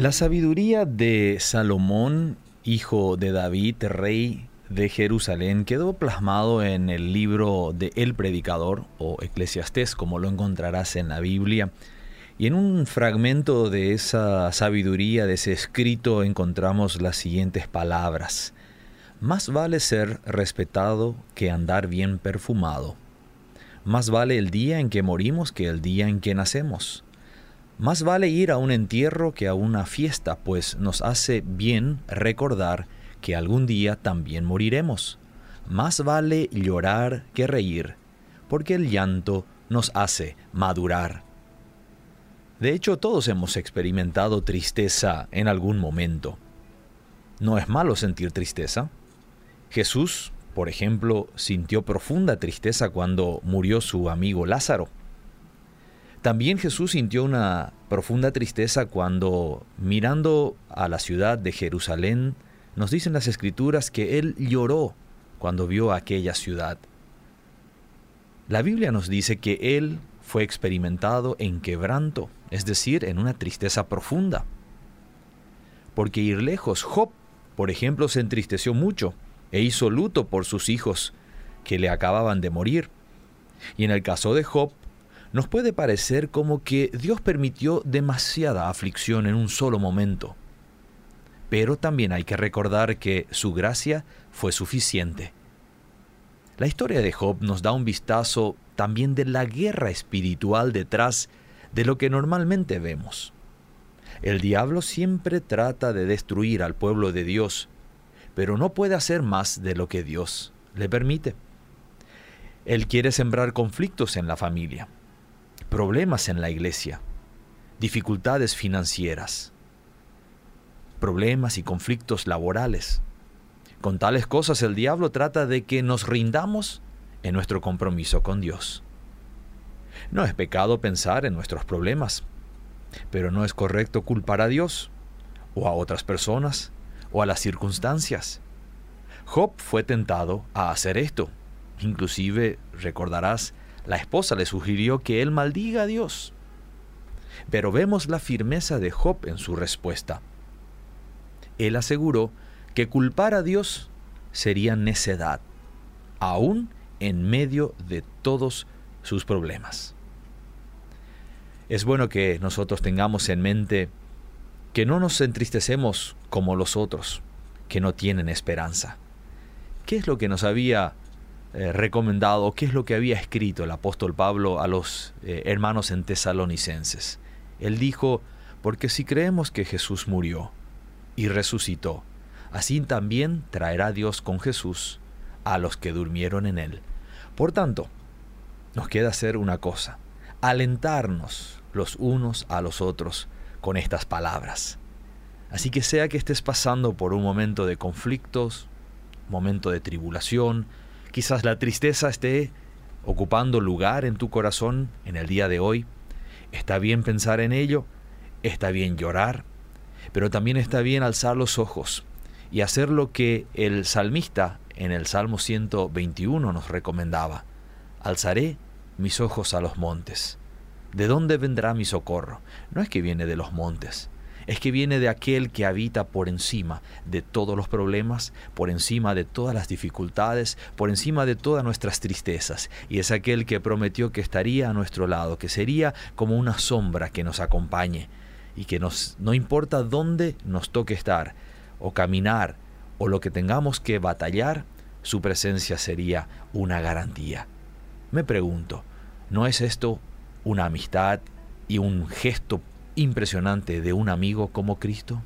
La sabiduría de Salomón, hijo de David, rey de Jerusalén, quedó plasmado en el libro de El Predicador o Eclesiastés, como lo encontrarás en la Biblia. Y en un fragmento de esa sabiduría, de ese escrito, encontramos las siguientes palabras. Más vale ser respetado que andar bien perfumado. Más vale el día en que morimos que el día en que nacemos. Más vale ir a un entierro que a una fiesta, pues nos hace bien recordar que algún día también moriremos. Más vale llorar que reír, porque el llanto nos hace madurar. De hecho, todos hemos experimentado tristeza en algún momento. No es malo sentir tristeza. Jesús, por ejemplo, sintió profunda tristeza cuando murió su amigo Lázaro. También Jesús sintió una profunda tristeza cuando, mirando a la ciudad de Jerusalén, nos dicen las escrituras que Él lloró cuando vio aquella ciudad. La Biblia nos dice que Él fue experimentado en quebranto, es decir, en una tristeza profunda. Porque ir lejos, Job, por ejemplo, se entristeció mucho e hizo luto por sus hijos que le acababan de morir. Y en el caso de Job, nos puede parecer como que Dios permitió demasiada aflicción en un solo momento. Pero también hay que recordar que su gracia fue suficiente. La historia de Job nos da un vistazo también de la guerra espiritual detrás de lo que normalmente vemos. El diablo siempre trata de destruir al pueblo de Dios, pero no puede hacer más de lo que Dios le permite. Él quiere sembrar conflictos en la familia, problemas en la iglesia, dificultades financieras, problemas y conflictos laborales. Con tales cosas el diablo trata de que nos rindamos en nuestro compromiso con Dios. No es pecado pensar en nuestros problemas, pero no es correcto culpar a Dios o a otras personas o a las circunstancias. Job fue tentado a hacer esto. Inclusive, recordarás, la esposa le sugirió que él maldiga a Dios. Pero vemos la firmeza de Job en su respuesta. Él aseguró que culpar a Dios sería necedad, aún en medio de todos sus problemas. Es bueno que nosotros tengamos en mente que no nos entristecemos como los otros, que no tienen esperanza. ¿Qué es lo que nos había eh, recomendado, qué es lo que había escrito el apóstol Pablo a los eh, hermanos en tesalonicenses. Él dijo, porque si creemos que Jesús murió y resucitó, así también traerá Dios con Jesús a los que durmieron en él. Por tanto, nos queda hacer una cosa, alentarnos los unos a los otros con estas palabras. Así que sea que estés pasando por un momento de conflictos, momento de tribulación, Quizás la tristeza esté ocupando lugar en tu corazón en el día de hoy. Está bien pensar en ello, está bien llorar, pero también está bien alzar los ojos y hacer lo que el salmista en el Salmo 121 nos recomendaba. Alzaré mis ojos a los montes. ¿De dónde vendrá mi socorro? No es que viene de los montes, es que viene de aquel que habita por encima de todos los problemas, por encima de todas las dificultades, por encima de todas nuestras tristezas, y es aquel que prometió que estaría a nuestro lado, que sería como una sombra que nos acompañe, y que nos, no importa dónde nos toque estar, o caminar, o lo que tengamos que batallar, su presencia sería una garantía. Me pregunto, ¿no es esto una amistad y un gesto impresionante de un amigo como Cristo?